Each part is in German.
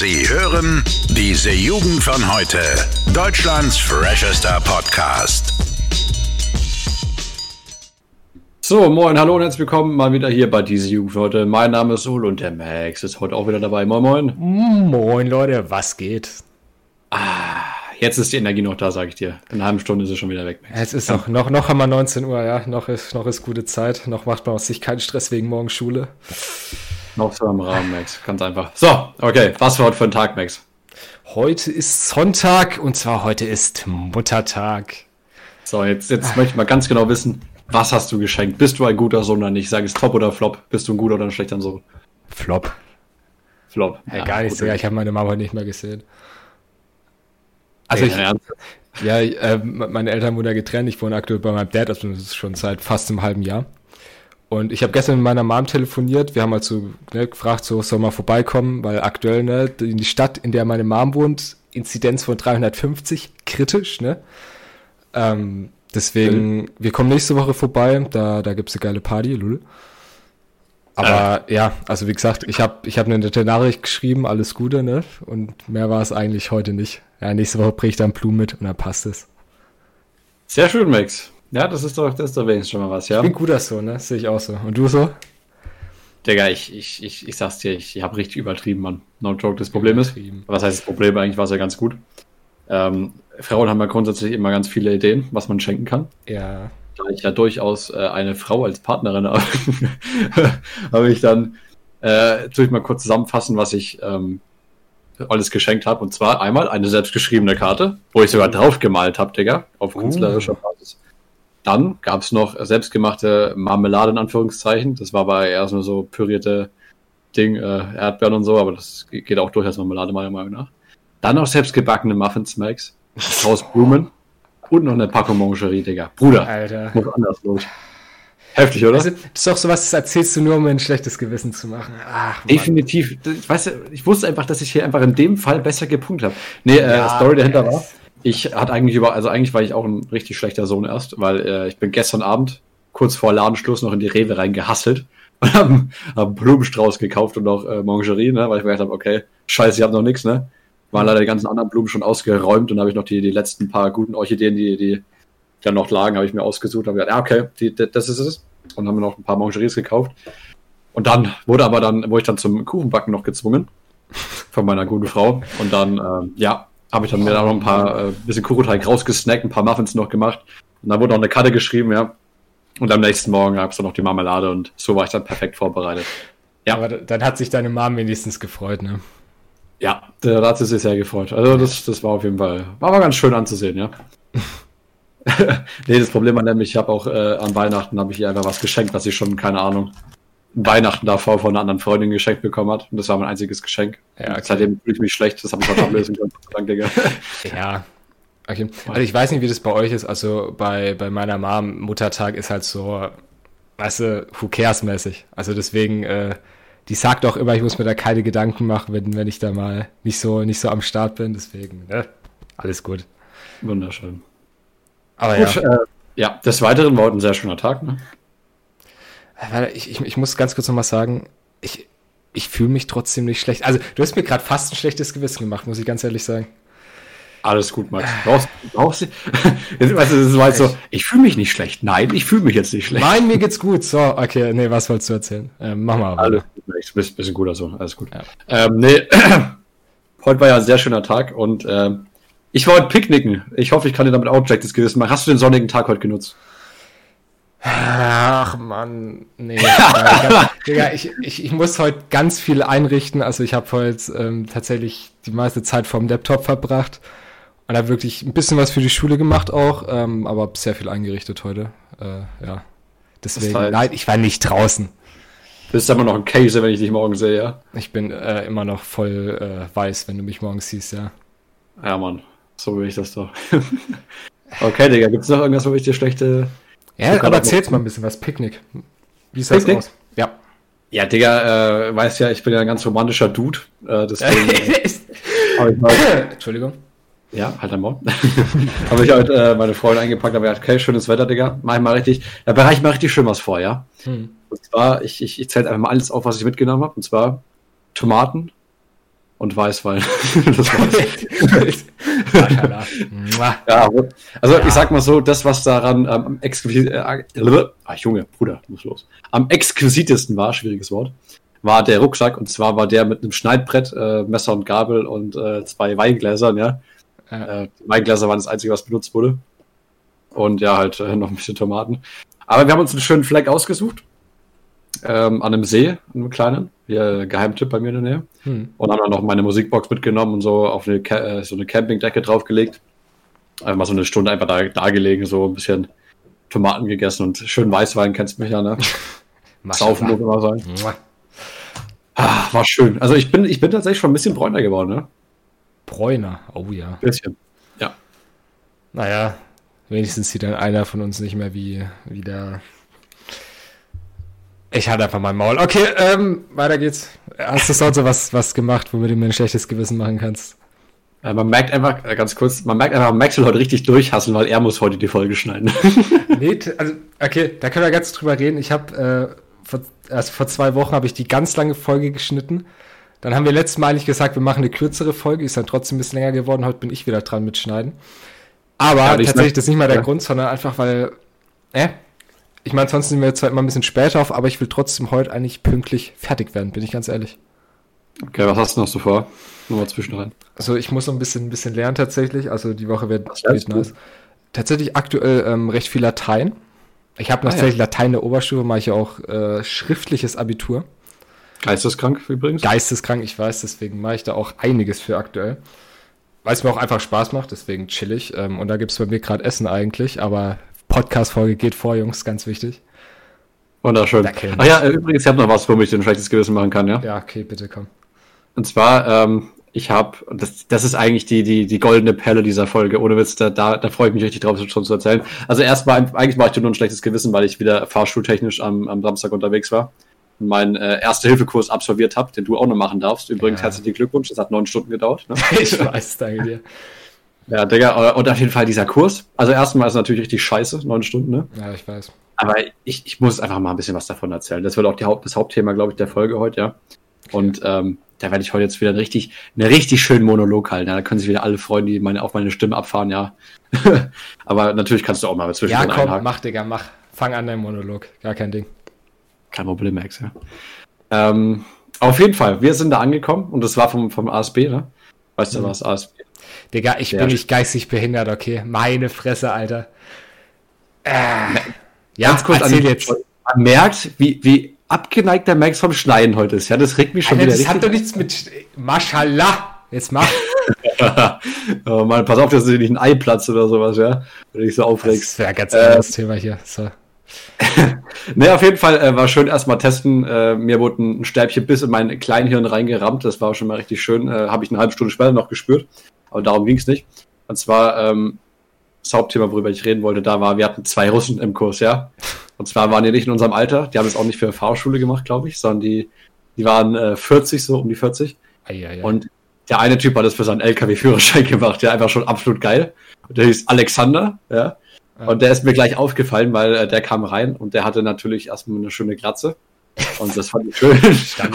Sie hören diese Jugend von heute. Deutschlands freshester Podcast. So, moin, hallo und herzlich willkommen mal wieder hier bei diese Jugend von heute. Mein Name ist Sul und der Max ist heute auch wieder dabei. Moin, moin. Moin Leute, was geht? Jetzt ist die Energie noch da, sag ich dir. In einer halben Stunde ist es schon wieder weg. Max. Es ist noch, noch, noch haben wir 19 Uhr, ja. Noch ist, noch ist gute Zeit. Noch macht man sich keinen Stress wegen morgen Schule. Noch so im Rahmen, Max. Ganz einfach. So, okay. Was für heute für ein Tag, Max? Heute ist Sonntag und zwar heute ist Muttertag. So, jetzt, jetzt möchte ich mal ganz genau wissen, was hast du geschenkt? Bist du ein guter Sohn oder nicht? Sag es Top oder Flop? Bist du ein guter oder ein schlechter Sohn? Flop. Flop. Ja, gar nicht gut. so. Ja, ich habe meine Mama heute nicht mehr gesehen. Also ich, ja, äh, meine Eltern wurden ja getrennt. Ich wohne aktuell bei meinem Dad, also das ist schon seit fast einem halben Jahr. Und ich habe gestern mit meiner Mom telefoniert. Wir haben halt so ne, gefragt, so soll mal vorbeikommen, weil aktuell ne, in die Stadt, in der meine Mom wohnt, Inzidenz von 350, kritisch, ne? Ähm, deswegen, wir kommen nächste Woche vorbei. Da, da gibt's eine geile Party, lul. Aber ja, also wie gesagt, ich habe ich hab eine nette Nachricht geschrieben, alles Gute, ne? Und mehr war es eigentlich heute nicht. Ja, nächste Woche bringe ich dann Blumen mit und dann passt es. Sehr schön, Max. Ja, das ist doch, das ist doch wenigstens schon mal was, ja? Ich bin guter so, ne? Sehe ich auch so. Und du so? Digga, ich, ich, ich, ich sag's dir, ich, ich habe richtig übertrieben, Mann. No joke, das Problem ist. Was heißt das Problem? Eigentlich war es ja ganz gut. Ähm, Frauen haben ja grundsätzlich immer ganz viele Ideen, was man schenken kann. Ja. Da ich ja durchaus äh, eine Frau als Partnerin habe, habe ich dann, äh, tue ich mal kurz zusammenfassen, was ich ähm, alles geschenkt habe. Und zwar einmal eine selbstgeschriebene Karte, wo ich sogar drauf gemalt habe, Digga, auf künstlerischer Basis. Dann gab es noch selbstgemachte Marmelade in Anführungszeichen. Das war aber eher so so pürierte Ding, äh, Erdbeeren und so, aber das ge- geht auch durch als Marmelade meiner Meinung nach. Dann noch selbstgebackene Muffins, Max, aus Blumen und noch eine Packung Mangerie, Digga. Bruder, Alter. muss anders los. Heftig, oder? Also, das ist doch sowas, das erzählst du nur, um ein schlechtes Gewissen zu machen. Ach. Definitiv. Ich weiß, ich wusste einfach, dass ich hier einfach in dem Fall besser gepunktet habe. Nee, äh, Ja, Story dahinter war, ich hatte eigentlich über, also eigentlich war ich auch ein richtig schlechter Sohn erst, weil äh, ich bin gestern Abend kurz vor Ladenschluss noch in die Rewe reingehasselt und hab, hab einen Blumenstrauß gekauft und auch äh, Mangerie, ne, weil ich mir gedacht habe, okay, scheiße, ich habe noch nichts, ne? Waren leider die ganzen anderen Blumen schon ausgeräumt und habe ich noch die, die letzten paar guten Orchideen, die, die dann noch lagen, habe ich mir ausgesucht, habe gedacht, ja, okay, die, die, das ist es. Und haben mir noch ein paar Mangeries gekauft. Und dann wurde aber dann, wurde ich dann zum Kuchenbacken noch gezwungen von meiner guten Frau. Und dann, ähm, ja, habe ich dann mir da noch ein paar äh, bisschen Kuchenteig rausgesnackt, ein paar Muffins noch gemacht. Und dann wurde noch eine Karte geschrieben, ja. Und am nächsten Morgen gab es dann noch die Marmelade und so war ich dann perfekt vorbereitet. Ja. Aber dann hat sich deine Mom wenigstens gefreut, ne? Ja, da hat sie sich sehr gefreut. Also das, das war auf jeden Fall, war aber ganz schön anzusehen, ja. nee, das Problem war nämlich, ich habe auch äh, an Weihnachten habe ich ihr einfach was geschenkt, was sie schon, keine Ahnung, Weihnachten davor von einer anderen Freundin geschenkt bekommen hat. Und das war mein einziges Geschenk. Ja, okay. Seitdem fühle ich mich schlecht, das habe ich heute ablösen können. Danke, Digga. Ja. Okay. Also ich weiß nicht, wie das bei euch ist. Also bei, bei meiner Mom, Muttertag ist halt so, weißt du, who cares mäßig. Also deswegen, äh, die sagt auch immer, ich muss mir da keine Gedanken machen, wenn, wenn ich da mal nicht so, nicht so am Start bin. Deswegen, ne? Alles gut. Wunderschön. Aber Gut, ja. äh, ja, des Weiteren war heute ein sehr schöner Tag. Ne? Ich, ich, ich muss ganz kurz noch mal sagen, ich, ich fühle mich trotzdem nicht schlecht. Also, du hast mir gerade fast ein schlechtes Gewissen gemacht, muss ich ganz ehrlich sagen. Alles gut, Max. Brauchst, brauchst du, weißt du, das war jetzt so, ich fühle mich nicht schlecht. Nein, ich fühle mich jetzt nicht schlecht. Nein, mir geht's gut. So, okay, nee, was wolltest du erzählen? Ähm, mach mal. Alles weiter. gut. Du bist, ein guter Sohn. Alles gut. Ähm, nee, heute war ja ein sehr schöner Tag und ähm, ich war heute picknicken. Ich hoffe, ich kann dir damit auch ein schlechtes Gewissen machen. Hast du den sonnigen Tag heute genutzt? Ach Mann, nee. Digga, Digga, ich, ich, ich muss heute ganz viel einrichten. Also ich habe heute ähm, tatsächlich die meiste Zeit vorm Laptop verbracht und habe wirklich ein bisschen was für die Schule gemacht auch, ähm, aber sehr viel eingerichtet heute. Äh, ja. Deswegen, heißt- nein, ich war nicht draußen. Bist immer noch ein Käse, wenn ich dich morgen sehe, ja? Ich bin äh, immer noch voll äh, weiß, wenn du mich morgens siehst, ja. Ja, Mann. So will ich das doch. okay, Digga, gibt's noch irgendwas, wo ich dir schlechte Ja, aber erzähl's noch- mal ein bisschen was. Picknick. Wie sah das Picknick? aus? Ja. Ja, Digga, äh, weißt ja, ich bin ja ein ganz romantischer Dude. Äh, deswegen ich mal, Entschuldigung. ja, halt am habe ich halt äh, meine Freundin eingepackt, aber gedacht, okay, schönes Wetter, Digga. Mach ich mal richtig, da bereite ich mal richtig schön was vor, ja. Hm. Und zwar, ich, ich, ich zähle einfach mal alles auf, was ich mitgenommen habe. Und zwar Tomaten, und Weißwein. das war's. ja, also ja. ich sag mal so, das, was daran ähm, am exquisit äh, ah, Junge, Bruder, muss los. Am exquisitesten war, schwieriges Wort, war der Rucksack und zwar war der mit einem Schneidbrett, äh, Messer und Gabel und äh, zwei Weingläsern, ja. ja. Äh, Weingläser waren das Einzige, was benutzt wurde. Und ja, halt äh, noch ein bisschen Tomaten. Aber wir haben uns einen schönen Fleck ausgesucht. Ähm, an einem See, einem kleinen. Hier, Geheimtipp bei mir in der Nähe. Hm. Und haben dann noch meine Musikbox mitgenommen und so auf eine, äh, so eine Campingdecke draufgelegt. Einfach mal so eine Stunde einfach da, da gelegen, so ein bisschen Tomaten gegessen und schön Weißwein, kennst mich ja, ne? Saufen muss immer sein. Ah, war schön. Also ich bin, ich bin tatsächlich schon ein bisschen bräuner geworden, ne? Bräuner, oh ja. Ein bisschen, ja. Naja, wenigstens sieht dann einer von uns nicht mehr wie, wie der. Ich hatte einfach mein Maul. Okay, ähm, weiter geht's. Hast du sonst so was, was gemacht, womit du mir ein schlechtes Gewissen machen kannst? Ja, man merkt einfach, äh, ganz kurz, man merkt einfach, Max will heute richtig durchhassen, weil er muss heute die Folge schneiden. nee, also, okay, da können wir ganz drüber reden. Ich habe, äh, vor, also vor zwei Wochen habe ich die ganz lange Folge geschnitten. Dann haben wir letztes Mal eigentlich gesagt, wir machen eine kürzere Folge, ist dann trotzdem ein bisschen länger geworden. Heute bin ich wieder dran mit Schneiden. Aber ja, tatsächlich, das ist nicht mal der ja. Grund, sondern einfach, weil, äh, ich meine, sonst sind wir zwar immer ein bisschen später auf, aber ich will trotzdem heute eigentlich pünktlich fertig werden, bin ich ganz ehrlich. Okay, was hast du noch so vor? Nur mal zwischenrein. Also ich muss noch ein bisschen, ein bisschen lernen tatsächlich. Also die Woche wird nice. Tatsächlich aktuell ähm, recht viel Latein. Ich habe ah, tatsächlich ja. Latein in der Oberstufe, mache ich ja auch äh, schriftliches Abitur. Geisteskrank übrigens. Geisteskrank, ich weiß, deswegen mache ich da auch einiges für aktuell. Weil es mir auch einfach Spaß macht, deswegen chillig. Ähm, und da gibt es bei mir gerade Essen eigentlich, aber Podcast-Folge geht vor, Jungs, ganz wichtig. Wunderschön. Ach ja, übrigens, ich habe noch was, womit ich ein schlechtes Gewissen machen kann, ja? Ja, okay, bitte komm. Und zwar, ähm, ich habe, das, das ist eigentlich die, die, die goldene Perle dieser Folge, ohne Witz, da, da, da freue ich mich richtig drauf, schon zu erzählen. Also erstmal, eigentlich mache ich nur ein schlechtes Gewissen, weil ich wieder fahrschultechnisch am, am Samstag unterwegs war und meinen äh, Erste-Hilfe-Kurs absolviert habe, den du auch noch machen darfst. Übrigens, ja. herzlichen Glückwunsch, das hat neun Stunden gedauert. Ne? ich weiß, danke dir. Ja, Digga, und auf jeden Fall dieser Kurs. Also erstmal ist es natürlich richtig scheiße, neun Stunden, ne? Ja, ich weiß. Aber ich, ich muss einfach mal ein bisschen was davon erzählen. Das wird auch Haupt, das Hauptthema, glaube ich, der Folge heute, ja. Und ähm, da werde ich heute jetzt wieder einen richtig, einen richtig schönen Monolog halten. Ja, da können sich wieder alle freuen, die meine, auf meine Stimme abfahren, ja. Aber natürlich kannst du auch mal zwischendurch Ja, komm, einhaken. mach, Digga, mach. Fang an dein Monolog. Gar kein Ding. Kein Problem, Max, ja. Ähm, auf jeden Fall, wir sind da angekommen und das war vom, vom ASB, ne? Weißt du, mhm. was ASB? Digga, ich bin nicht geistig behindert, okay? Meine Fresse, Alter. Äh, ja, Ganz kurz erzähl jetzt. Man merkt, wie, wie abgeneigt der Max vom Schneiden heute ist. Ja, das regt mich schon Alter, wieder. Das hat doch nichts mit. Mashallah! Jetzt mach. oh Mann, pass auf, dass du nicht ein Ei platzt oder sowas, ja? Wenn du dich so aufregst. Das wäre ein ganz anderes äh, Thema hier. So. ne, auf jeden Fall äh, war schön erstmal testen. Äh, mir wurde ein Stäbchen bis in mein Kleinhirn reingerammt. Das war schon mal richtig schön. Äh, Habe ich eine halbe Stunde später noch gespürt. Aber darum ging es nicht. Und zwar, ähm, das Hauptthema, worüber ich reden wollte, da war, wir hatten zwei Russen im Kurs, ja. Und zwar waren die nicht in unserem Alter. Die haben es auch nicht für eine Fahrschule gemacht, glaube ich, sondern die, die waren äh, 40, so um die 40. Ah, ja, ja. Und der eine Typ hat das für seinen LKW-Führerschein gemacht, der einfach schon absolut geil. Und der hieß Alexander, ja. Und der ist mir gleich aufgefallen, weil äh, der kam rein und der hatte natürlich erstmal eine schöne Glatze. Und das fand ich schön.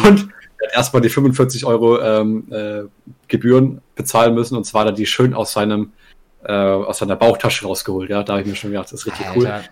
und erstmal die 45 Euro ähm, äh, Gebühren bezahlen müssen und zwar hat er die schön aus seinem äh, aus seiner Bauchtasche rausgeholt. Ja, da habe ich mir schon gedacht, das ist richtig Alter. cool.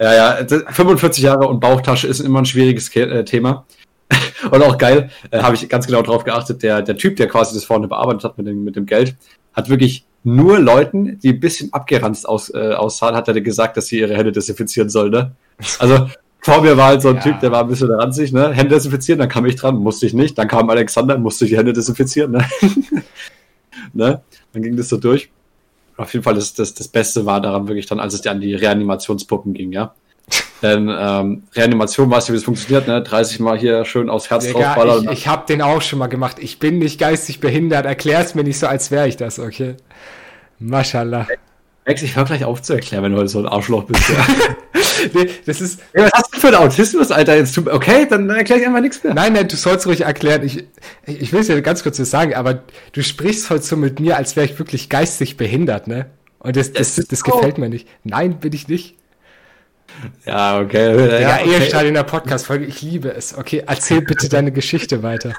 Ja, ja, 45 Jahre und Bauchtasche ist immer ein schwieriges Ke äh, Thema. und auch geil, äh, habe ich ganz genau drauf geachtet, der, der Typ, der quasi das vorne bearbeitet hat mit dem, mit dem Geld, hat wirklich nur Leuten, die ein bisschen abgeranzt aus, äh, aussahen, hat er gesagt, dass sie ihre Hände desinfizieren sollen, ne? Also, vor mir war halt so ein ja. Typ, der war ein bisschen ranzig, ne? Hände desinfizieren, dann kam ich dran, musste ich nicht. Dann kam Alexander, musste ich die Hände desinfizieren, ne? ne? Dann ging das so durch. Auf jeden Fall, das, das, das Beste war daran wirklich dann, als es an die Reanimationspuppen ging, ja. Denn ähm, Reanimation, weißt du, wie es funktioniert, ne? 30 Mal hier schön aufs Herz Digga, draufballern. Ich, ich habe den auch schon mal gemacht. Ich bin nicht geistig behindert. Erklär's mir nicht so, als wäre ich das, okay? Mashallah. Max, ich hör gleich auf zu erklären, wenn du heute so ein Arschloch bist. Ja. das ist. Ja, was hast du für ein Autismus, Alter? Jetzt, okay, dann erkläre ich einfach nichts mehr. Nein, nein, du sollst ruhig erklären. Ich, ich will es dir ganz kurz sagen, aber du sprichst heute so mit mir, als wäre ich wirklich geistig behindert, ne? Und das, das, das, das gefällt mir nicht. Nein, bin ich nicht. Ja, okay. Ja, ja okay. Ehestand in der Podcast-Folge, ich liebe es. Okay, erzähl bitte deine Geschichte weiter.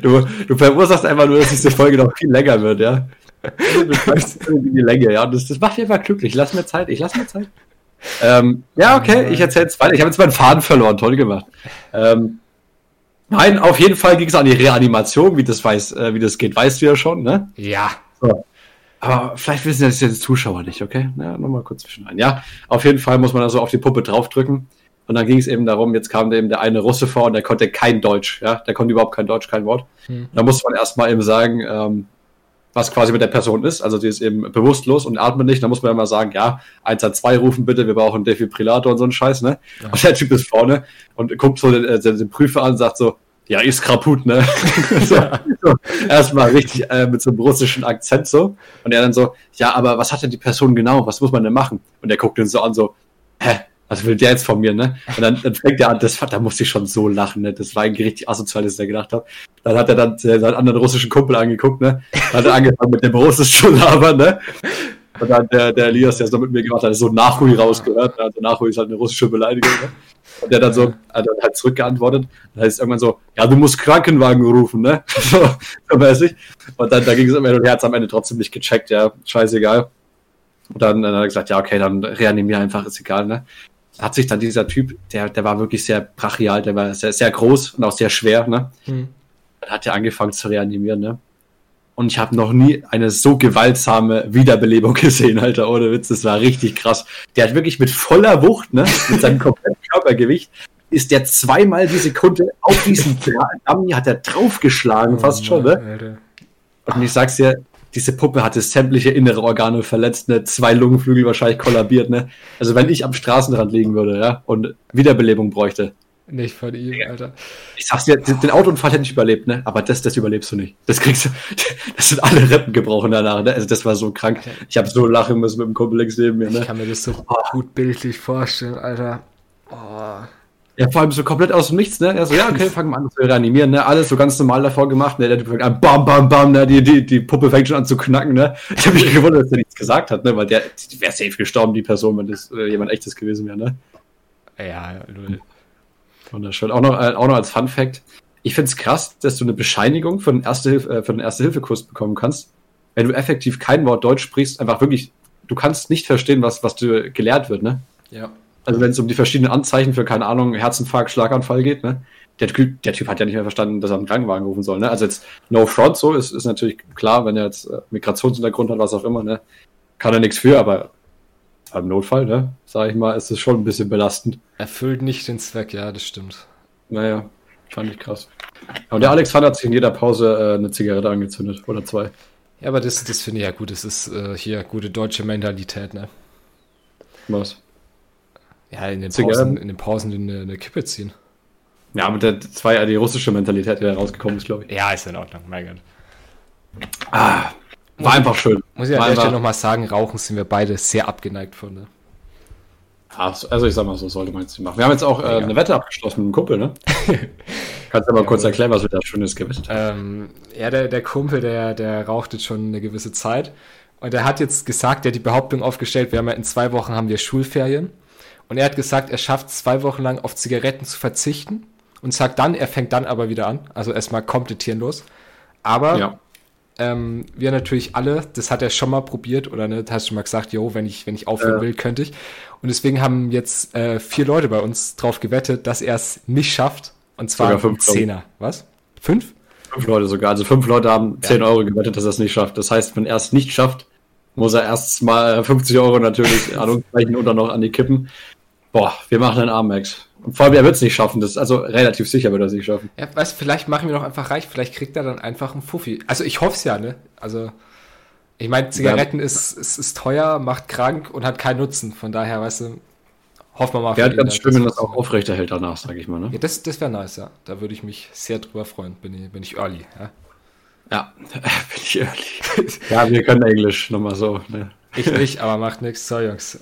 Du, du verursachst einfach nur, dass diese Folge noch viel länger wird, ja. die Länge, ja. Das, das macht mich einfach glücklich. Lass mir Zeit, ich lass mir Zeit. Ähm, ja, okay, ich erzähle jetzt weiter. Ich habe jetzt meinen Faden verloren, toll gemacht. Ähm, nein, auf jeden Fall ging es an die Reanimation, wie das weiß, äh, wie das geht, weißt du ja schon, ne? Ja. So. Aber vielleicht wissen das jetzt Zuschauer nicht, okay? Ja, nochmal kurz zwischen ein. Ja, auf jeden Fall muss man also auf die Puppe draufdrücken. Und dann ging es eben darum, jetzt kam eben der eine Russe vor und der konnte kein Deutsch, ja, der konnte überhaupt kein Deutsch, kein Wort. Hm. Da musste man erstmal eben sagen, ähm, was quasi mit der Person ist. Also die ist eben bewusstlos und atmet nicht. Da muss man ja mal sagen, ja, 112 rufen bitte, wir brauchen Defibrillator und so ein Scheiß, ne? Ja. Und der Typ ist vorne und guckt so den, äh, den, den Prüfer an und sagt so, ja, ist kaputt, ne? so, so, erstmal richtig äh, mit so einem russischen Akzent so. Und er dann so, ja, aber was hat denn die Person genau? Was muss man denn machen? Und er guckt ihn so an, so? Was will der jetzt von mir, ne? Und dann, dann fängt er an, das, da musste ich schon so lachen, ne? Das war eigentlich richtig asozial, dass ich gedacht habe. Dann hat er dann seinen anderen russischen Kumpel angeguckt, ne? Dann hat er angefangen mit dem Russisch zu labern, ne? Und dann der, der Elias, der so mit mir gemacht hat, so Nachhui rausgehört. Also Nachhui ist halt eine russische Beleidigung. Ne? Und der dann so, hat dann halt zurückgeantwortet. Dann heißt es irgendwann so, ja, du musst Krankenwagen rufen, ne? so, so ich. Und dann, da ging es immer und her, hat am Ende trotzdem nicht gecheckt, ja, scheißegal. Und dann, dann hat er gesagt, ja, okay, dann reanimier einfach, ist egal, ne? Hat sich dann dieser Typ, der, der war wirklich sehr brachial, der war sehr, sehr groß und auch sehr schwer, ne? Hm. Dann hat er angefangen zu reanimieren, ne? Und ich habe noch nie eine so gewaltsame Wiederbelebung gesehen, Alter, ohne Witz. Das war richtig krass. Der hat wirklich mit voller Wucht, ne, mit seinem kompletten Körpergewicht, ist der zweimal die Sekunde auf diesen Dummy hat er draufgeschlagen, oh, fast schon, ne? Alter. Und ich sag's dir, diese Puppe hatte sämtliche innere Organe verletzt, ne? Zwei Lungenflügel wahrscheinlich kollabiert, ne? Also wenn ich am Straßenrand liegen würde, ja, und Wiederbelebung bräuchte, nicht von ihm, Alter. Ich sag's dir, den Autounfall hätte ich überlebt, ne? Aber das, das überlebst du nicht. Das kriegst du, das sind alle Rippen gebrochen danach, ne? Also das war so krank. Ich habe so lachen müssen mit dem Kumpel neben mir, ne? Ich kann mir das so oh. gut bildlich vorstellen, Alter. Oh. Ja, vor allem so komplett aus dem Nichts, ne? Er so, ja, okay, fangen wir an zu reanimieren, ne? Alles so ganz normal davor gemacht, ne? Der Typ fängt an, bam, bam, bam, ne? Die, die, die Puppe fängt schon an zu knacken, ne? Ich habe mich gewundert, dass er nichts gesagt hat, ne? Weil der, die wäre safe gestorben, die Person, wenn das äh, jemand echtes gewesen wäre, ne? Ja, null. Wunderschön. Auch noch, äh, auch noch als Fun Fact. Ich finde es krass, dass du eine Bescheinigung für den Erste-Hilfe-Kurs äh, Erste bekommen kannst, wenn du effektiv kein Wort Deutsch sprichst, einfach wirklich, du kannst nicht verstehen, was, was dir gelehrt wird, ne? Ja. Also wenn es um die verschiedenen Anzeichen für, keine Ahnung, Herzinfarkt, Schlaganfall geht, ne? Der Typ, der Typ hat ja nicht mehr verstanden, dass er einen Krankenwagen rufen soll, ne? Also jetzt No Front so ist, ist natürlich klar, wenn er jetzt äh, Migrationshintergrund hat, was auch immer, ne? Kann er nichts für, aber im Notfall, ne? Sag ich mal, ist es schon ein bisschen belastend. Erfüllt nicht den Zweck, ja, das stimmt. Naja, fand ich krass. Und der Alexander hat sich in jeder Pause äh, eine Zigarette angezündet oder zwei. Ja, aber das, das finde ich ja gut. Das ist äh, hier gute deutsche Mentalität, ne? Was? Ja, in den Pausen, in den Pausen eine, eine Kippe ziehen. Ja, aber das war ja die russische Mentalität, die da rausgekommen ist, glaube ich. Ja, ist in Ordnung, mein Gott. Ah, war einfach schön. Muss ich an der Stelle nochmal sagen, Rauchen sind wir beide sehr abgeneigt von. Ne? Also ich sag mal so, sollte man jetzt nicht machen. Wir haben jetzt auch äh, eine Wette abgeschlossen mit einem Kumpel, ne? Kannst du mal ja, kurz erklären, was wir da Schönes gewettet haben? Ähm, ja, der, der Kumpel, der, der raucht jetzt schon eine gewisse Zeit. Und er hat jetzt gesagt, der hat die Behauptung aufgestellt, wir haben ja in zwei Wochen haben wir Schulferien. Und er hat gesagt, er schafft zwei Wochen lang auf Zigaretten zu verzichten und sagt dann, er fängt dann aber wieder an. Also erstmal komplett los. Aber ja ähm, wir natürlich alle, das hat er schon mal probiert oder ne, hast schon mal gesagt, jo, wenn ich, wenn ich aufhören ja. will, könnte ich. Und deswegen haben jetzt äh, vier Leute bei uns drauf gewettet, dass er es nicht schafft. Und zwar sogar fünf Zehner. Was? Fünf? Fünf Leute sogar. Also fünf Leute haben ja. 10 Euro gewettet, dass er es nicht schafft. Das heißt, wenn er es nicht schafft, muss er erst mal 50 Euro natürlich an uns reichen und dann noch an die Kippen. Boah, wir machen einen Arm, Max. Und vor allem, er wird es nicht schaffen. Das ist also relativ sicher, wird er es nicht schaffen. Ja, weißt vielleicht machen wir doch einfach reich. Vielleicht kriegt er dann einfach einen Fuffi. Also ich hoffe es ja, ne? Also ich meine, Zigaretten ja. ist, ist, ist teuer, macht krank und hat keinen Nutzen. Von daher, weißt du, hoffen wir mal. Wäre ganz schön, wenn das auch aufrechterhält danach, sage ich mal. Ne? Ja, das, das wäre nice, ja. Da würde ich mich sehr drüber freuen. Bin ich, bin ich early, ja. Ja, bin ich early. ja, wir können Englisch, nochmal so. Ne? Ich nicht, aber macht nichts. So, Jungs.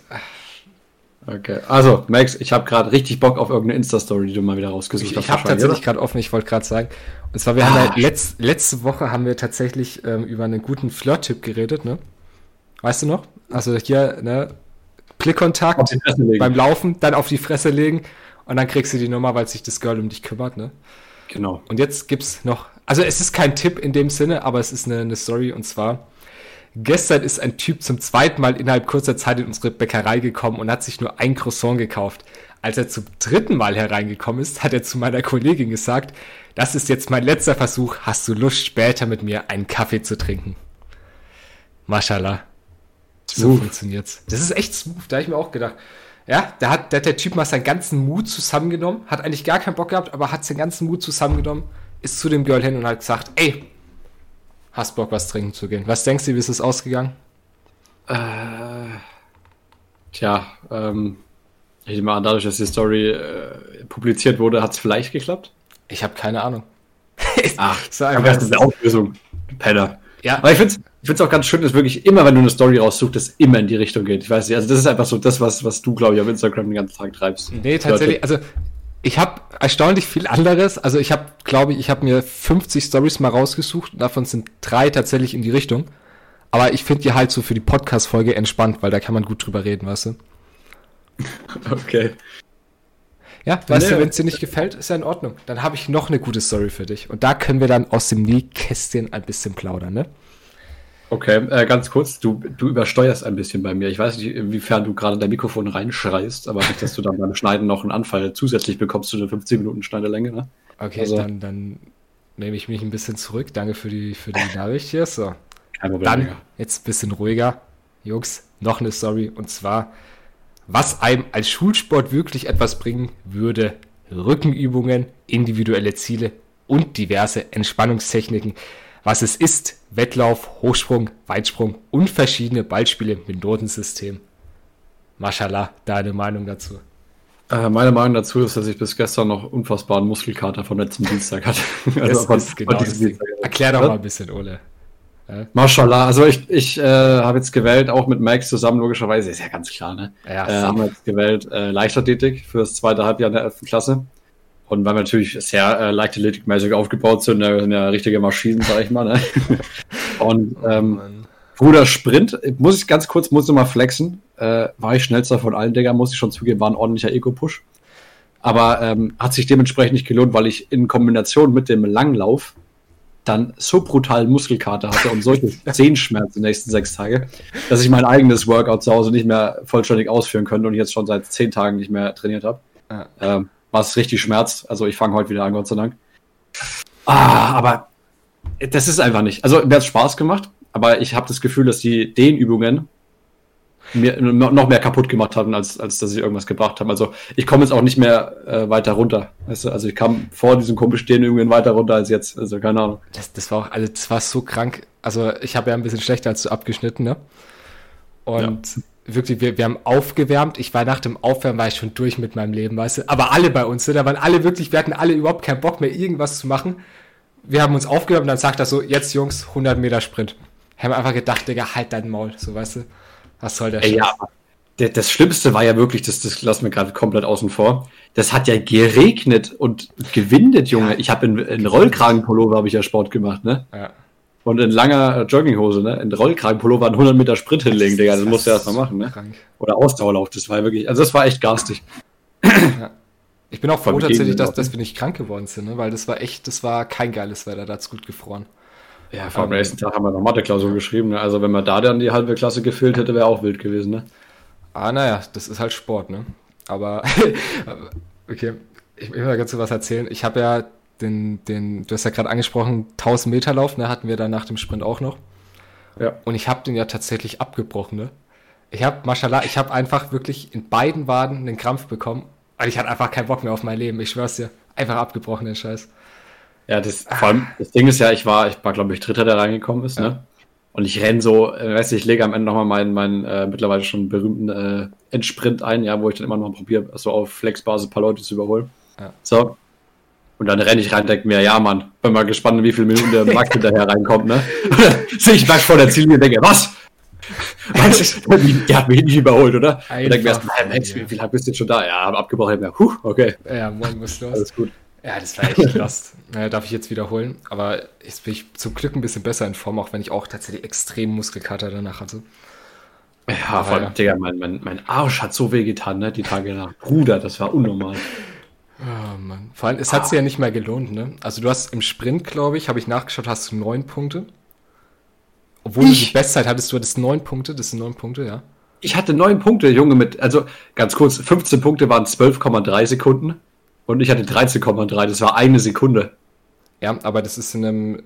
Okay, also Max, ich habe gerade richtig Bock auf irgendeine Insta-Story, die du mal wieder rausgesucht ich, hast. Ich habe tatsächlich gerade offen, ich wollte gerade sagen. Und zwar, wir ah. haben ja letzt, letzte Woche haben wir tatsächlich ähm, über einen guten Flirt-Tipp geredet, ne? Weißt du noch? Also hier, ne? Blickkontakt beim Laufen, dann auf die Fresse legen und dann kriegst du die Nummer, weil sich das Girl um dich kümmert, ne? Genau. Und jetzt gibt's noch, also es ist kein Tipp in dem Sinne, aber es ist eine, eine Story und zwar, gestern ist ein Typ zum zweiten Mal innerhalb kurzer Zeit in unsere Bäckerei gekommen und hat sich nur ein Croissant gekauft. Als er zum dritten Mal hereingekommen ist, hat er zu meiner Kollegin gesagt, das ist jetzt mein letzter Versuch, hast du Lust, später mit mir einen Kaffee zu trinken? Mashallah. So funktioniert's. Das ist echt smooth, da habe ich mir auch gedacht. Ja, da hat, da hat der Typ mal seinen ganzen Mut zusammengenommen, hat eigentlich gar keinen Bock gehabt, aber hat seinen ganzen Mut zusammengenommen, ist zu dem Girl hin und hat gesagt, ey, hast Bock, was trinken zu gehen. Was denkst du, wie ist es ausgegangen? Äh, tja, ähm, ich nehme an, dadurch, dass die Story äh, publiziert wurde, hat es vielleicht geklappt? Ich habe keine Ahnung. Ach, das ist eine Auflösung. Penner. Ja. Aber ich finde es auch ganz schön, dass wirklich immer, wenn du eine Story raussuchst, das immer in die Richtung geht. Ich weiß nicht, also das ist einfach so das, was, was du, glaube ich, auf Instagram den ganzen Tag treibst. Nee, tatsächlich, also ich habe erstaunlich viel anderes. Also ich habe, glaube ich, ich habe mir 50 Stories mal rausgesucht und davon sind drei tatsächlich in die Richtung. Aber ich finde die halt so für die Podcast-Folge entspannt, weil da kann man gut drüber reden, weißt du? Okay. Ja, weißt nee, du, wenn es dir nicht gefällt, ist ja in Ordnung. Dann habe ich noch eine gute Story für dich. Und da können wir dann aus dem Nähkästchen ein bisschen plaudern, ne? Okay, äh, ganz kurz, du, du übersteuerst ein bisschen bei mir. Ich weiß nicht, inwiefern du gerade dein Mikrofon reinschreist, aber nicht, dass du dann beim Schneiden noch einen Anfall zusätzlich bekommst zu der 15 Minuten Schneidelänge, ne? Okay, also, dann, dann nehme ich mich ein bisschen zurück. Danke für die, für die Nachricht hier. So. Kein Problem. Dann jetzt ein bisschen ruhiger. Jungs, noch eine Story. Und zwar was einem als Schulsport wirklich etwas bringen würde. Rückenübungen, individuelle Ziele und diverse Entspannungstechniken. Was es ist, Wettlauf, Hochsprung, Weitsprung und verschiedene Ballspiele mit Notensystem. Mashallah, deine Meinung dazu? Äh, meine Meinung dazu ist, dass ich bis gestern noch unfassbaren Muskelkater vom letzten Dienstag hatte. also von, genau Erklär doch mal ein bisschen, Ole. Ja. Mashallah, also ich, ich äh, habe jetzt gewählt, auch mit Max zusammen, logischerweise, ist ja ganz klar, ne? Ja, äh, haben wir jetzt gewählt äh, Leichtathletik für das zweite Halbjahr in der 11. Klasse. Und weil wir natürlich sehr äh, leichtathletikmäßig aufgebaut sind, ne, sind ja richtige Maschinen, sag ich mal. Ne? Und ähm, oh Bruder Sprint, muss ich ganz kurz, muss ich mal flexen. Äh, war ich schnellster von allen, Digga, muss ich schon zugeben, war ein ordentlicher Ego-Push. Aber ähm, hat sich dementsprechend nicht gelohnt, weil ich in Kombination mit dem Langlauf dann so brutal Muskelkater hatte und solche Zehenschmerzen die nächsten sechs Tage, dass ich mein eigenes Workout zu Hause nicht mehr vollständig ausführen könnte und jetzt schon seit zehn Tagen nicht mehr trainiert habe. Ja. Ähm, was richtig schmerzt. Also ich fange heute wieder an, Gott sei Dank. Ah, aber das ist einfach nicht. Also mir hat Spaß gemacht, aber ich habe das Gefühl, dass die Dehnübungen mir noch mehr kaputt gemacht haben, als, als dass sie irgendwas gebracht haben. Also ich komme jetzt auch nicht mehr äh, weiter runter. Weißt du? Also ich kam vor diesem komischen Dehnübungen weiter runter als jetzt. Also keine Ahnung. Das, das war auch, also das war so krank. Also ich habe ja ein bisschen schlechter als du abgeschnitten, ne? Und ja. Wirklich, wir, wir haben aufgewärmt. Ich war nach dem Aufwärmen war ich schon durch mit meinem Leben, weißt du? Aber alle bei uns, ne? da waren alle wirklich, wir hatten alle überhaupt keinen Bock mehr, irgendwas zu machen. Wir haben uns aufgewärmt und dann sagt er so, jetzt Jungs, 100 Meter Sprint. Haben einfach gedacht, Digga, halt dein Maul, so weißt du. Was soll der Scheiß? Ja, der, das Schlimmste war ja wirklich, das, das lassen wir gerade komplett außen vor. Das hat ja geregnet und gewindet, Junge. Ja, ich habe in, in Rollkragenpullover habe ich ja Sport gemacht, ne? Ja. Und in langer Jogginghose, ne? In Rollkragenpullover einen 100 Meter Sprint hinlegen, Digga. Das, das musst du erst mal machen, ne? Krank. Oder Ausdauerlauf. Das war wirklich, also das war echt garstig. Ja. Ich bin auch froh tatsächlich, dass, dass wir nicht krank geworden sind, ne? weil das war echt, das war kein geiles Wetter, da hat's gut gefroren. Ja, vor dem nächsten Tag haben wir noch Mathe-Klausur geschrieben. Ne? Also wenn man da dann die halbe Klasse gefüllt hätte, wäre auch wild gewesen. Ne? Ah, naja, das ist halt Sport, ne? Aber, okay, ich will mal ganz was erzählen. Ich habe ja den, den, du hast ja gerade angesprochen, 1000 Meter Lauf, ne, hatten wir dann nach dem Sprint auch noch. Ja. Und ich habe den ja tatsächlich abgebrochen, ne? Ich habe, mashallah, ich habe einfach wirklich in beiden Waden einen Krampf bekommen, weil ich hatte einfach keinen Bock mehr auf mein Leben. Ich schwör's dir, einfach abgebrochen, den Scheiß. Ja, das, vor allem, das Ding ist ja, ich war, ich war, glaube ich, Dritter, der reingekommen ist, ja. ne? Und ich renn so, äh, weißt du, ich lege am Ende nochmal meinen, meinen äh, mittlerweile schon berühmten äh, Endsprint ein, ja, wo ich dann immer noch probiere, so auf Flexbasis ein paar Leute zu überholen. Ja. So. Und dann renne ich rein und denke mir, ja, Mann, bin mal gespannt, wie viele Minuten der Max hinterher reinkommt, ne? Sehe ich Max vor der Ziellinie und denke, was? Was? Der hat mich nicht überholt, oder? Einfach, und denke mir erst, Max, wie, lange bist du jetzt schon da? Ja, abgebrochen. Ja, huh, okay. Ja, morgen muss los. Alles gut. Ja, das war echt lost. naja, darf ich jetzt wiederholen. Aber jetzt bin ich zum Glück ein bisschen besser in Form, auch wenn ich auch tatsächlich extrem Muskelkater danach hatte. Ja, vor allem, ja. Digga, mein, mein, mein Arsch hat so weh getan, ne, die Tage nach. Bruder, das war unnormal. Oh, Mann. Vor allem, es hat ah. sich ja nicht mehr gelohnt, ne? Also du hast im Sprint, glaube ich, habe ich nachgeschaut, hast du neun Punkte. Obwohl ich? du die Bestzeit hattest, du hattest neun Punkte, das sind neun Punkte, ja. Ich hatte neun Punkte, Junge, mit, also ganz kurz, 15 Punkte waren 12,3 Sekunden und ich hatte 13,3, das war eine Sekunde. Ja, aber das ist in einem,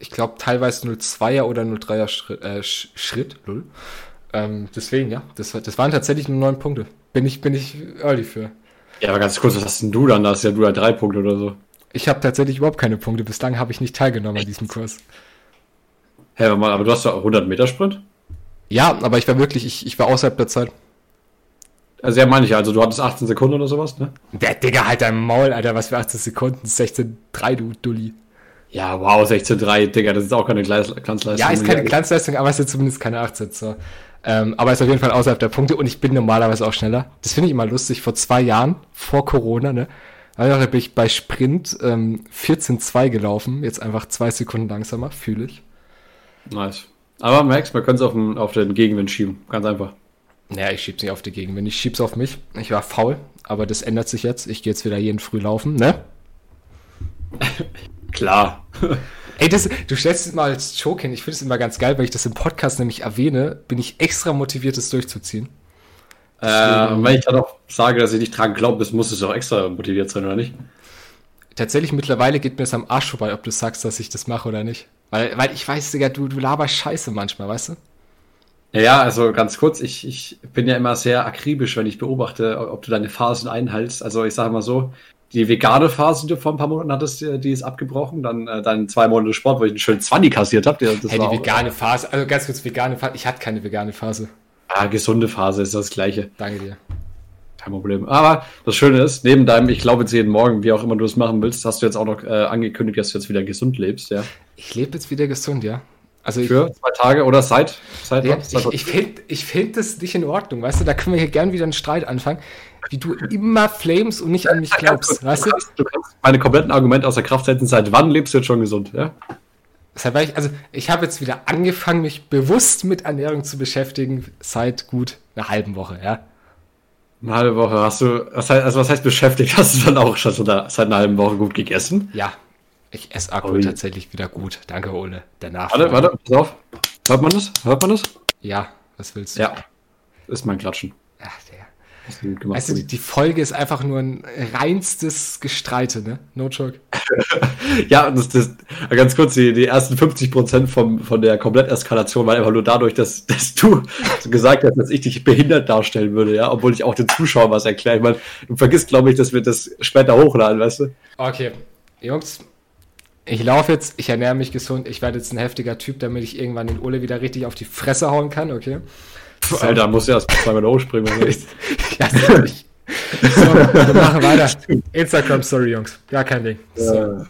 ich glaube, teilweise 0,2er oder 0,3er Schritt, äh, Schritt, null. Ähm, deswegen, ja, das, das waren tatsächlich nur neun Punkte. Bin ich, bin ich early für. Ja, aber ganz kurz, was hast denn du dann? Da hast ja du ja drei Punkte oder so. Ich habe tatsächlich überhaupt keine Punkte. Bislang habe ich nicht teilgenommen an diesem Kurs. Hä, hey, aber du hast doch 100 Meter Sprint? Ja, aber ich war wirklich, ich, ich war außerhalb der Zeit. Also ja, meine ich, also du hattest 18 Sekunden oder sowas, ne? Der Digga, halt dein Maul, Alter, was für 18 Sekunden? 16,3, du Dulli. Ja, wow, 16,3, Digga, das ist auch keine Glanzleistung. Ja, ist keine Glanzleistung, aber es ist zumindest keine 18. So. Ähm, aber ist auf jeden Fall außerhalb der Punkte und ich bin normalerweise auch schneller. Das finde ich immer lustig. Vor zwei Jahren, vor Corona, ne? Da bin ich bei Sprint ähm, 14,2 gelaufen. Jetzt einfach zwei Sekunden langsamer, fühle ich. Nice. Aber Max, man könnte es auf, auf den Gegenwind schieben. Ganz einfach. Naja, ich schieb's nicht auf die Gegenwind. Ich schieb's auf mich. Ich war faul, aber das ändert sich jetzt. Ich gehe jetzt wieder jeden früh laufen, ne? Klar. Ey, das, du stellst es mal als Joke hin. Ich finde es immer ganz geil, weil ich das im Podcast nämlich erwähne, bin ich extra motiviert, das durchzuziehen. Äh, wenn ich dann auch sage, dass ich nicht dran glaube, das muss es auch extra motiviert sein, oder nicht? Tatsächlich, mittlerweile geht mir es am Arsch vorbei, ob du sagst, dass ich das mache oder nicht. Weil, weil ich weiß, Digga, du, du laberst Scheiße manchmal, weißt du? Ja, also ganz kurz, ich, ich bin ja immer sehr akribisch, wenn ich beobachte, ob du deine Phasen einhältst. Also ich sage mal so, die vegane Phase, die du vor ein paar Monaten hattest, die ist abgebrochen. Dann äh, dann zwei Monate Sport, wo ich einen schönen Zwanni kassiert habe. Hey, die vegane auch, Phase, also ganz kurz, vegane Phase. Ich hatte keine vegane Phase. Ah, gesunde Phase ist das gleiche. Danke dir. Kein Problem. Aber das Schöne ist, neben deinem, ich glaube jetzt jeden Morgen, wie auch immer du es machen willst, hast du jetzt auch noch äh, angekündigt, dass du jetzt wieder gesund lebst, ja? Ich lebe jetzt wieder gesund, ja. Also Für ich, zwei Tage oder seit? seit ja, ich ich finde ich find das nicht in Ordnung, weißt du? Da können wir hier gern wieder einen Streit anfangen wie du immer flames und nicht an mich glaubst, ja, weißt du? Du kannst meine kompletten Argumente aus der Kraft setzen. Seit wann lebst du jetzt schon gesund, ja? Deshalb ich, also ich habe jetzt wieder angefangen, mich bewusst mit Ernährung zu beschäftigen, seit gut einer halben Woche, ja. Eine halbe Woche hast du, also was heißt beschäftigt? Hast du dann auch schon seit einer halben Woche gut gegessen? Ja, ich esse aktuell tatsächlich wieder gut. Danke, Ole. Danach. Warte, warte, pass auf. Hört man das? Hört man das? Ja, was willst du? Ja, ist mein Klatschen. Ach, der also die Folge ist einfach nur ein reinstes Gestreite, ne? No joke. ja, das, das, ganz kurz, die, die ersten 50 Prozent von der Kompletteskalation waren einfach nur dadurch, dass, dass du gesagt hast, dass ich dich behindert darstellen würde, ja, obwohl ich auch den Zuschauern was erkläre. Ich meine, du vergisst, glaube ich, dass wir das später hochladen, weißt du? Okay, Jungs, ich laufe jetzt, ich ernähre mich gesund, ich werde jetzt ein heftiger Typ, damit ich irgendwann den Ole wieder richtig auf die Fresse hauen kann, okay? Puh, Alter, muss erst zweimal hochspringen. ja, nicht. So, wir machen weiter. Instagram Story, Jungs. Gar kein Ding. So.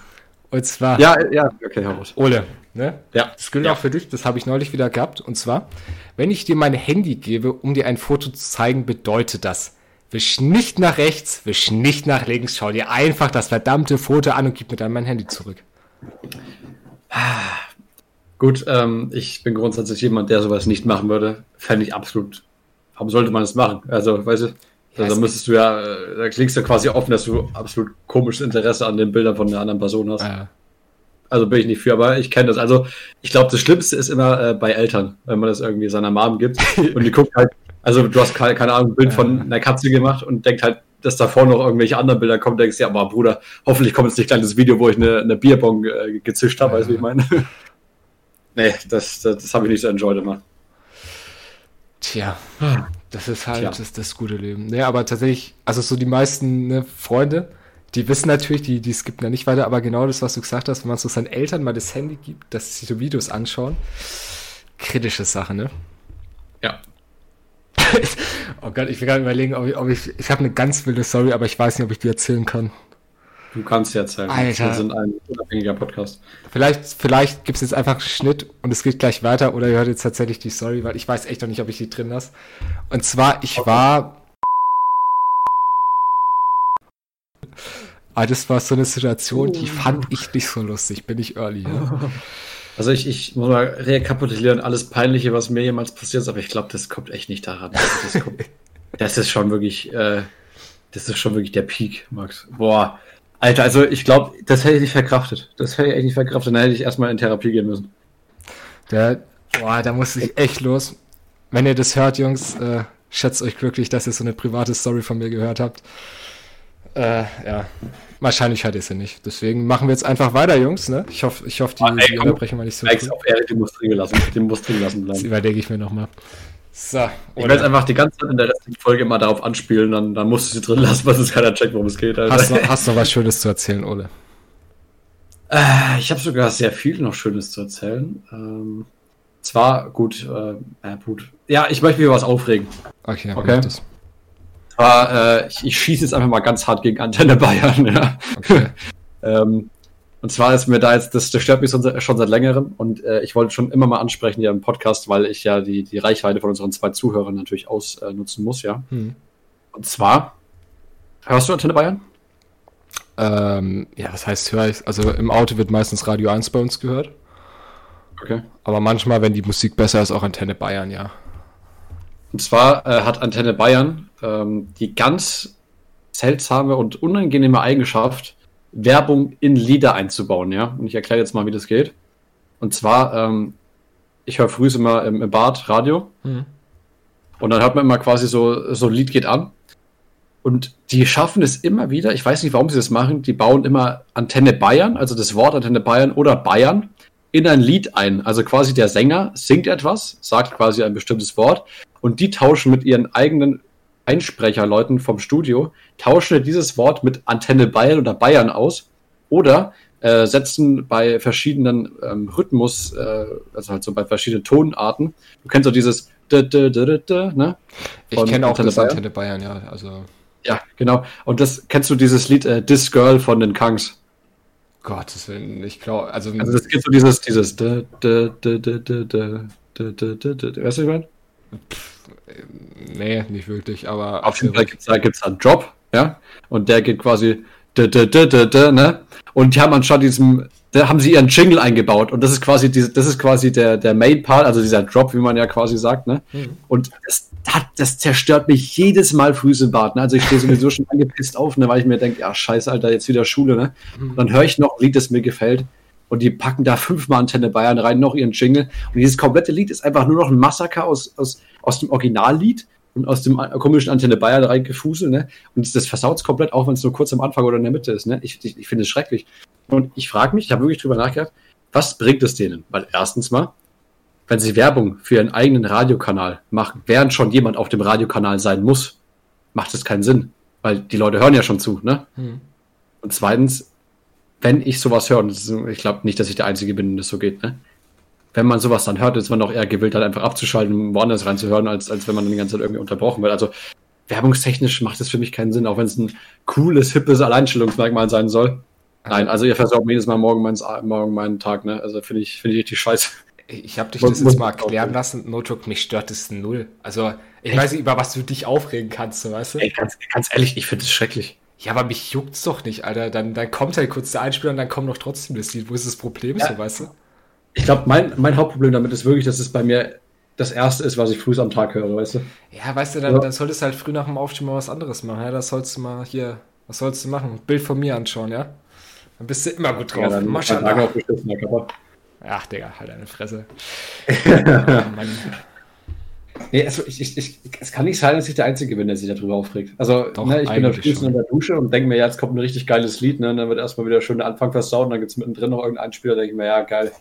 Und zwar. Ja, ja, okay, Harus. Ole, ne? Ja. Das gilt ja. auch für dich, das habe ich neulich wieder gehabt. Und zwar, wenn ich dir mein Handy gebe, um dir ein Foto zu zeigen, bedeutet das. Wisch nicht nach rechts, wisch nicht nach links, schau dir einfach das verdammte Foto an und gib mir dann mein Handy zurück. Gut, ähm, ich bin grundsätzlich jemand, der sowas nicht machen würde. Fände ich absolut. Warum sollte man das machen? Also, weißt du, ja, da müsstest du ja, äh, da klingst du quasi offen, dass du absolut komisches Interesse an den Bildern von einer anderen Person hast. Ja. Also bin ich nicht für, aber ich kenne das. Also, ich glaube, das Schlimmste ist immer äh, bei Eltern, wenn man das irgendwie seiner Mom gibt und die guckt halt, also du hast keine, keine Ahnung, ein Bild von einer Katze gemacht und denkt halt, dass davor noch irgendwelche anderen Bilder kommen, denkst du, ja, aber Bruder, hoffentlich kommt jetzt nicht gleich das Video, wo ich eine, eine Bierbong äh, gezischt habe, ja. weißt du, wie ich meine? Nee, das, das, das habe ich nicht so enjoyed immer. Tja, das ist halt das, das gute Leben. Nee, aber tatsächlich, also so die meisten ne, Freunde, die wissen natürlich, die, die skippen da nicht weiter, aber genau das, was du gesagt hast, wenn man so seinen Eltern mal das Handy gibt, dass sie so Videos anschauen, kritische Sache, ne? Ja. oh Gott, ich will gerade überlegen, ob ich, ob ich, ich habe eine ganz wilde Story, aber ich weiß nicht, ob ich die erzählen kann. Du kannst ja erzählen. Alter. Wir sind ein unabhängiger Podcast. Vielleicht, vielleicht gibt es jetzt einfach einen Schnitt und es geht gleich weiter oder ihr hört jetzt tatsächlich die Story, weil ich weiß echt noch nicht, ob ich die drin lasse. Und zwar, ich okay. war. Ah, das war so eine Situation, die fand ich nicht so lustig, bin ich early. Ja? Also ich, ich muss mal rekapitulieren, alles Peinliche, was mir jemals passiert ist, aber ich glaube, das kommt echt nicht daran. Also das, kommt, das, ist schon wirklich, äh, das ist schon wirklich der Peak, Max. Boah. Alter, also ich glaube, das hätte ich nicht verkraftet. Das hätte ich echt nicht verkraftet. Dann hätte ich erstmal in Therapie gehen müssen. Der, boah, da muss ich echt los. Wenn ihr das hört, Jungs, äh, schätzt euch glücklich, dass ihr so eine private Story von mir gehört habt. Äh, ja, wahrscheinlich hört ihr sie nicht. Deswegen machen wir jetzt einfach weiter, Jungs. Ne? Ich hoffe, ich hoffe, die, Ah, ey, die komm. Unterbrechung war nicht so. Alex, auf Ehrlich, du musst drin gelassen, du musst drin gelassen Das bleiben. überlege ich mir nochmal. So, Ich werde jetzt einfach die ganze Zeit in der restlichen Folge immer darauf anspielen, dann, dann musst du sie drin lassen, weil sonst keiner checkt, worum es geht. Alter. hast, du, hast du was Schönes zu erzählen, Ole? Äh, ich habe sogar sehr viel noch Schönes zu erzählen. Ähm, zwar, gut, äh, gut. Ja, ich möchte mich über was aufregen. Okay, Okay. Das. Zwar, äh, ich, ich schieße jetzt einfach mal ganz hart gegen Antenne Bayern. Ja. Okay. ähm, und zwar ist mir da jetzt, das, das stört mich schon, schon seit längerem und äh, ich wollte schon immer mal ansprechen hier im Podcast, weil ich ja die, die Reichweite von unseren zwei Zuhörern natürlich ausnutzen muss, ja. Hm. Und zwar, hörst du Antenne Bayern? Ähm, ja, was heißt höre ich? Also im Auto wird meistens Radio 1 bei uns gehört. Okay. Aber manchmal, wenn die Musik besser ist, auch Antenne Bayern, ja. Und zwar äh, hat Antenne Bayern ähm, die ganz seltsame und unangenehme Eigenschaft, Werbung in Lieder einzubauen, ja. Und ich erkläre jetzt mal, wie das geht. Und zwar, ähm, ich höre früh immer im, im Bad Radio Hm. und dann hört man immer quasi so, so ein Lied geht an. Und die schaffen es immer wieder, ich weiß nicht, warum sie das machen, die bauen immer Antenne Bayern, also das Wort Antenne Bayern oder Bayern, in ein Lied ein. Also quasi der Sänger singt etwas, sagt quasi ein bestimmtes Wort und die tauschen mit ihren eigenen Einsprecherleuten vom Studio, tauschen dieses Wort mit Antenne Bayern oder Bayern aus oder äh, setzen bei verschiedenen ähm, Rhythmus, äh, also halt so bei verschiedenen Tonarten, du kennst doch dieses d -d -d ne? Ich kenne auch Antenne das Bayern? Antenne Bayern, ja. Also, Ja, genau. Und das kennst du dieses Lied äh, This Girl von den Kangs? Gottes Willen, ich glaube, also, Also das geht so dieses, dieses Weißt du, ich meine? nee, nicht wirklich, aber Auf jeden Fall gibt's da, gibt's da einen Job, ja, und der geht quasi ne? Und die haben anstatt diesem, da haben sie ihren Jingle eingebaut und das ist quasi diese, das ist quasi der, der Main Part, also dieser Drop, wie man ja quasi sagt, ne? Mhm. Und das, hat, das zerstört mich jedes Mal früh im Bad, ne? Also ich stehe sowieso schon angepisst auf, ne? Weil ich mir denke, ja, scheiße, Alter, jetzt wieder Schule, ne? Und dann höre ich noch ein Lied, das mir gefällt. Und die packen da fünfmal Antenne Bayern rein, noch ihren Jingle. Und dieses komplette Lied ist einfach nur noch ein Massaker aus, aus, aus dem Originallied und aus dem komischen Antenne Bayern reingefusel, ne? Und das versaut komplett, auch wenn es nur kurz am Anfang oder in der Mitte ist, ne? Ich, ich, ich finde es schrecklich. Und ich frage mich, ich habe wirklich drüber nachgedacht, was bringt es denen? Weil erstens mal, wenn sie Werbung für ihren eigenen Radiokanal machen, während schon jemand auf dem Radiokanal sein muss, macht es keinen Sinn. Weil die Leute hören ja schon zu, ne? Hm. Und zweitens, wenn ich sowas höre, und ich glaube nicht, dass ich der Einzige bin, dem das so geht, ne? Wenn man sowas dann hört, ist man auch eher gewillt, halt einfach abzuschalten und woanders reinzuhören, als, als wenn man dann die ganze Zeit irgendwie unterbrochen wird. Also werbungstechnisch macht es für mich keinen Sinn, auch wenn es ein cooles, hippes Alleinstellungsmerkmal sein soll. Nein, also ihr versorgt mir jedes Mal morgen, meins, morgen meinen Tag, ne? Also finde ich, finde ich richtig scheiße. Ich habe dich das jetzt mal erklären lassen. Notebook, mich stört das null. Also, ich Echt? weiß nicht, über was du dich aufregen kannst, weißt du? Ey, ganz, ganz ehrlich, ich finde es schrecklich. Ja, aber mich juckt's doch nicht, Alter. Dann, dann kommt halt kurz der Einspieler und dann kommt doch trotzdem das Lied. Wo ist das Problem, Ja. so, weißt du? Ich glaube, mein, mein Hauptproblem damit ist wirklich, dass es bei mir das erste ist, was ich früh am Tag höre, weißt du? Ja, weißt du, dann, Ja. dann solltest du halt früh nach dem Aufstehen mal was anderes machen. Ja, das sollst du mal hier, was sollst du machen? Bild von mir anschauen, ja? Dann bist du immer gut drauf. Ja, dann Maschallah. Körper. Ach, Digga, halt deine Fresse. oh. Nee, also ich, ich, ich, es kann nicht sein, dass ich der Einzige bin, der sich darüber aufregt. Also, Doch, ne, ich bin da schon. in der Dusche und denke mir, ja, jetzt kommt ein richtig geiles Lied, ne? Und dann wird erstmal wieder schön der Anfang versaut und dann gibt es mittendrin noch irgendeinen Spieler, denke ich mir, ja, geil.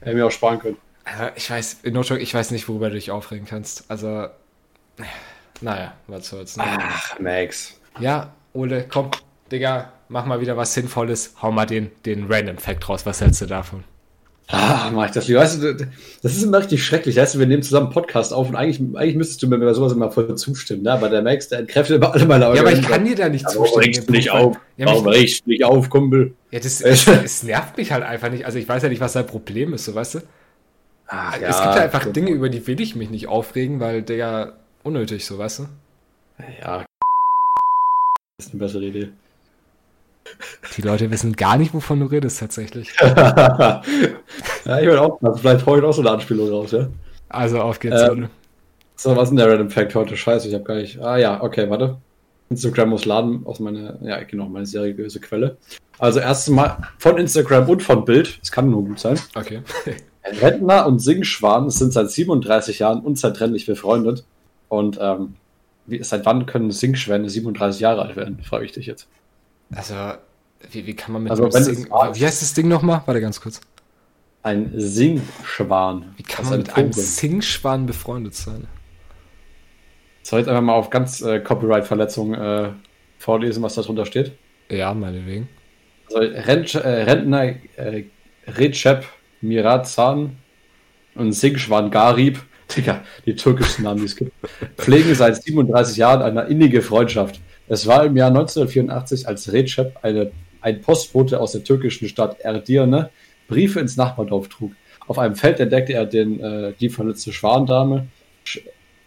Hätte mir auch sparen können. Also, ich weiß, in Notebook, ich weiß nicht, worüber du dich aufregen kannst. Also, naja, was soll's. Ne? Ach, Max. Ja, Ole, komm, Digga, mach mal wieder was Sinnvolles. Hau mal den, den Random Fact raus. Was hältst du davon? Ah, mach ich das lieber. Weißt du, das ist immer richtig schrecklich. Weißt du, wir nehmen zusammen einen Podcast auf und eigentlich, eigentlich müsstest du mir bei sowas immer voll zustimmen, ne? Aber der Max, der entkräftet immer alle meine Ja, aber ich kann dir da nicht Warum zustimmen. regst du nicht auf? Ja, regst du nicht auf, Kumpel? ja das, es, es nervt mich halt einfach nicht. Also ich weiß ja nicht, was dein Problem ist, so weißt du? Ach, es gibt ja einfach Dinge, über die will ich mich nicht aufregen, weil, Digga, unnötig, so weißt du? Ja. Das ist eine bessere Idee. Die Leute wissen gar nicht, wovon du redest, tatsächlich. ja, ich würde auch, also vielleicht heute auch so eine Anspielung raus, ja? Also auf geht's, ähm, So, was ist denn der Random Fact heute? Scheiße, ich habe gar nicht. Ah ja, okay, warte. Instagram muss laden aus meiner, ja, genau, meine seriöse Quelle. Also erstes Mal von Instagram und von Bild. Es kann nur gut sein. Okay. Rentner und Singschwan sind seit 37 Jahren unzertrennlich befreundet. Und ähm, wie, seit wann können Singschwäne 37 Jahre alt werden, frage ich dich jetzt. Also, wie, wie kann man mit Also, einem Sing Wie heißt das Ding nochmal? Warte ganz kurz. Ein Singschwan. Wie kann man mit ein einem Vogel. Singschwan befreundet sein? Soll ich jetzt einfach mal auf ganz äh, Copyright-Verletzung äh, vorlesen, was da drunter steht? Ja, meinetwegen. Also Rent, äh, Rentner äh, Recep Mirazan und Singschwan Garib, Digga, die türkischen Namen, die es gibt, pflegen seit 37 Jahren eine innige Freundschaft. Es war im Jahr 1984, als Recep eine, ein Postbote aus der türkischen Stadt Erdirne Briefe ins Nachbardorf trug. Auf einem Feld entdeckte er den, äh, die verletzte Schwandame, sch-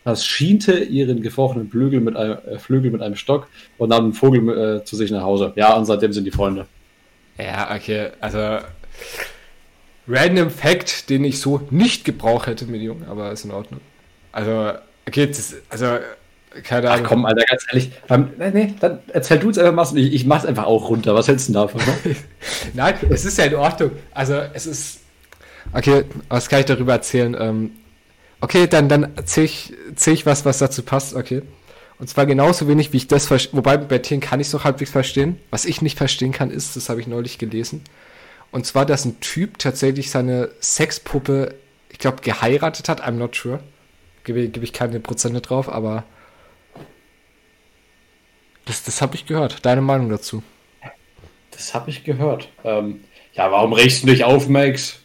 das schiente ihren gefrochenen Flügel mit einem, äh, Flügel mit einem Stock und nahm den Vogel äh, zu sich nach Hause. Ja, und seitdem sind die Freunde. Ja, okay, also random Fact, den ich so nicht gebraucht hätte, Medium, aber ist in Ordnung. Also, okay, das, also, keine Ach Ahnung. komm, Alter, ganz ehrlich. Nee, nee, dann erzähl du es einfach mal. Ich, ich mach's einfach auch runter. Was hältst du denn davon? Ne? Nein, es ist ja in Ordnung. Also, es ist. Okay, was kann ich darüber erzählen? Ähm, okay, dann, dann erzähl ich, erzähl ich was, was dazu passt, okay. Und zwar genauso wenig, wie ich das verstehe. Wobei bei Tieren kann ich es doch halbwegs verstehen. Was ich nicht verstehen kann, ist, das habe ich neulich gelesen. Und zwar, dass ein Typ tatsächlich seine Sexpuppe, ich glaube, geheiratet hat. I'm not sure. Gebe, gebe ich keine Prozente drauf, aber. Das, das habe ich gehört. Deine Meinung dazu? Das habe ich gehört. Ähm, ja, warum regst du dich auf, Max?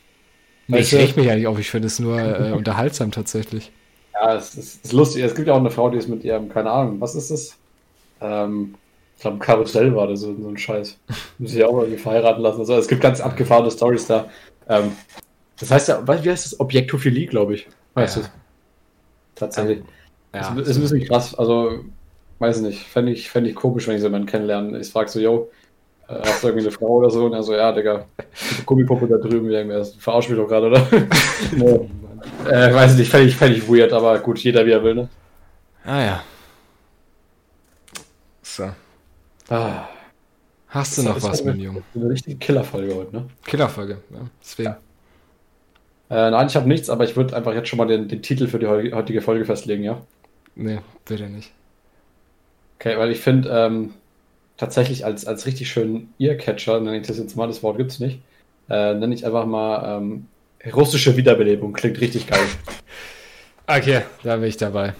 Nee, ich reg mich eigentlich auf. Ich finde es nur äh, unterhaltsam tatsächlich. Ja, es ist, ist lustig. Es gibt ja auch eine Frau, die ist mit ihrem, keine Ahnung, was ist das? Ähm, ich glaube, Karussell war das so, so ein Scheiß. Muss ich auch irgendwie verheiraten lassen. Also, es gibt ganz abgefahrene Stories da. Ähm, das heißt ja, wie heißt das? Objektophilie, glaube ich. Weißt Ja. du? Tatsächlich. Ja, Das ist ein bisschen krass. Also, weiß nicht. Fände ich, fänd ich komisch, wenn ich so jemanden kennenlerne. Ich frage so, yo, äh, hast du irgendwie eine Frau oder so? Und er so, ja, Digga, Gummipuppe da drüben, irgendwer. Verarsch mich doch gerade, oder? nee. äh, weiß nicht, fände ich, fänd ich weird, aber gut, jeder wie er will, ne? Ah ja. So. Ah, Hast du noch was, mein Junge? Eine richtige Killerfolge heute, ne? Killerfolge, ja. Deswegen. Äh, nein, ich habe nichts, aber ich würde einfach jetzt schon mal den, den Titel für die heu- heutige Folge festlegen, ja? Nee, bitte nicht. Okay, weil ich finde, ähm, tatsächlich als, als richtig schönen Earcatcher, nenne ich das jetzt mal, das Wort gibt's nicht, äh, nenne ich einfach mal ähm, russische Wiederbelebung. Klingt richtig geil. Okay, da bin ich dabei.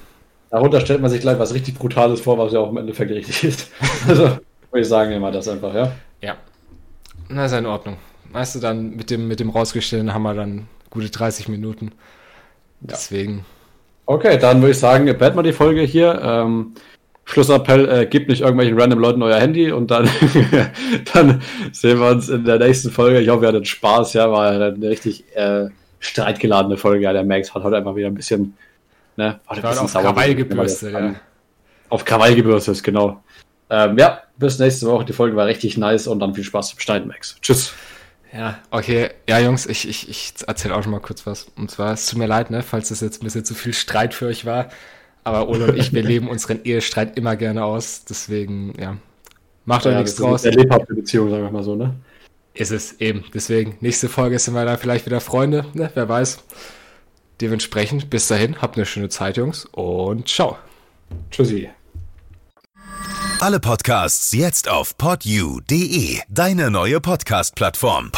Darunter stellt man sich gleich was richtig Brutales vor, was ja auch im Endeffekt richtig ist. Also, würde ich sagen, immer das einfach, ja? Ja. Na, ist ja in Ordnung. Weißt du, dann mit dem, mit dem rausgestellten haben wir dann gute 30 Minuten. Deswegen. Okay, dann würde ich sagen, beenden wir die Folge hier. Ähm, Schlussappell, äh, gebt nicht irgendwelchen random Leuten euer Handy und dann, dann sehen wir uns in der nächsten Folge. Ich hoffe, ihr hattet Spaß, ja, war eine richtig äh, streitgeladene Folge. Ja, der Max hat heute einfach wieder ein bisschen, ne, war ein bisschen auf sauer Krawall gebürstet, ja. Auf Krawall gebürstet, genau. Ähm, ja, bis nächste Woche. Die Folge war richtig nice und dann viel Spaß beim Schneiden, Max. Tschüss. Ja, okay. Ja, Jungs, ich, ich, ich erzähle auch schon mal kurz was. Und zwar, es tut mir leid, ne, falls das jetzt ein bisschen zu viel Streit für euch war. Aber Ole und ich, wir leben unseren Ehestreit immer gerne aus. Deswegen, ja. Macht euch Ja, nichts das ist draus. eine lebhafte Beziehung, sagen wir mal so, ne? Ist es eben. Deswegen, nächste Folge sind wir dann vielleicht wieder Freunde, ne? Wer weiß. Dementsprechend, bis dahin, habt eine schöne Zeit, Jungs, und ciao. Tschüssi. Alle Podcasts jetzt auf podyou.de, deine neue Podcast-Plattform.